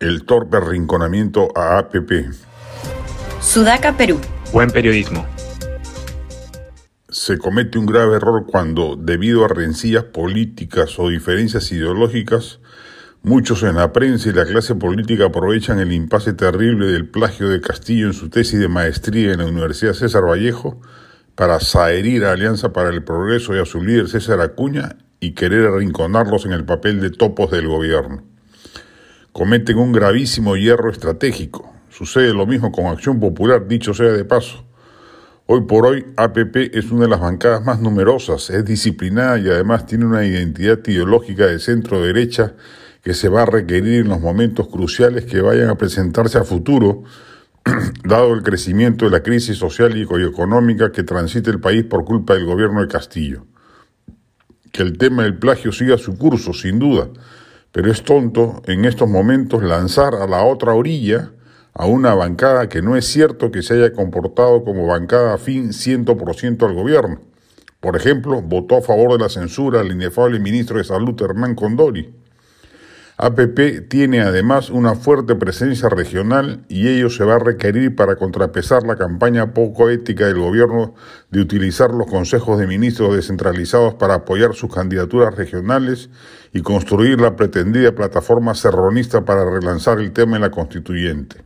el torpe arrinconamiento a APP. Sudaca, Perú. Buen periodismo. Se comete un grave error cuando, debido a rencillas políticas o diferencias ideológicas, muchos en la prensa y la clase política aprovechan el impasse terrible del plagio de Castillo en su tesis de maestría en la Universidad César Vallejo para saherir a Alianza para el Progreso y a su líder César Acuña y querer arrinconarlos en el papel de topos del gobierno cometen un gravísimo hierro estratégico. Sucede lo mismo con Acción Popular, dicho sea de paso. Hoy por hoy, APP es una de las bancadas más numerosas, es disciplinada y además tiene una identidad ideológica de centro-derecha que se va a requerir en los momentos cruciales que vayan a presentarse a futuro, dado el crecimiento de la crisis social y económica que transita el país por culpa del gobierno de Castillo. Que el tema del plagio siga su curso, sin duda, pero es tonto en estos momentos lanzar a la otra orilla a una bancada que no es cierto que se haya comportado como bancada afín 100% al gobierno. Por ejemplo, votó a favor de la censura al inefable ministro de Salud Hernán Condori. APP tiene además una fuerte presencia regional y ello se va a requerir para contrapesar la campaña poco ética del gobierno de utilizar los consejos de ministros descentralizados para apoyar sus candidaturas regionales y construir la pretendida plataforma serronista para relanzar el tema en la constituyente.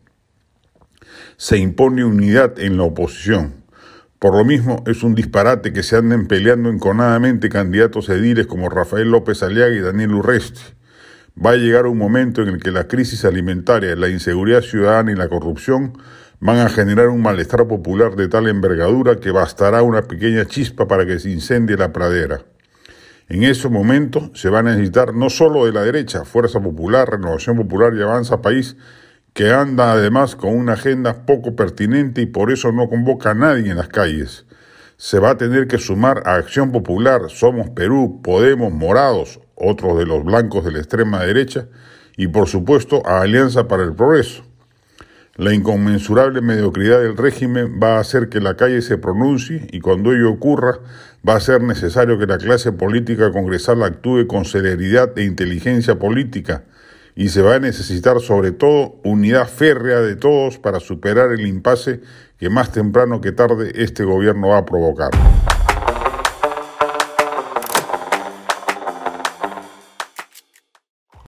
Se impone unidad en la oposición. Por lo mismo, es un disparate que se anden peleando enconadamente candidatos ediles como Rafael López Aliaga y Daniel Urresti Va a llegar un momento en el que la crisis alimentaria, la inseguridad ciudadana y la corrupción van a generar un malestar popular de tal envergadura que bastará una pequeña chispa para que se incendie la pradera. En ese momento se va a necesitar no solo de la derecha, Fuerza Popular, Renovación Popular y Avanza País, que anda además con una agenda poco pertinente y por eso no convoca a nadie en las calles. Se va a tener que sumar a Acción Popular, Somos Perú, Podemos, Morados, otros de los blancos de la extrema derecha, y por supuesto a Alianza para el Progreso. La inconmensurable mediocridad del régimen va a hacer que la calle se pronuncie y cuando ello ocurra va a ser necesario que la clase política congresal actúe con celeridad e inteligencia política y se va a necesitar sobre todo unidad férrea de todos para superar el impasse que más temprano que tarde este gobierno va a provocar.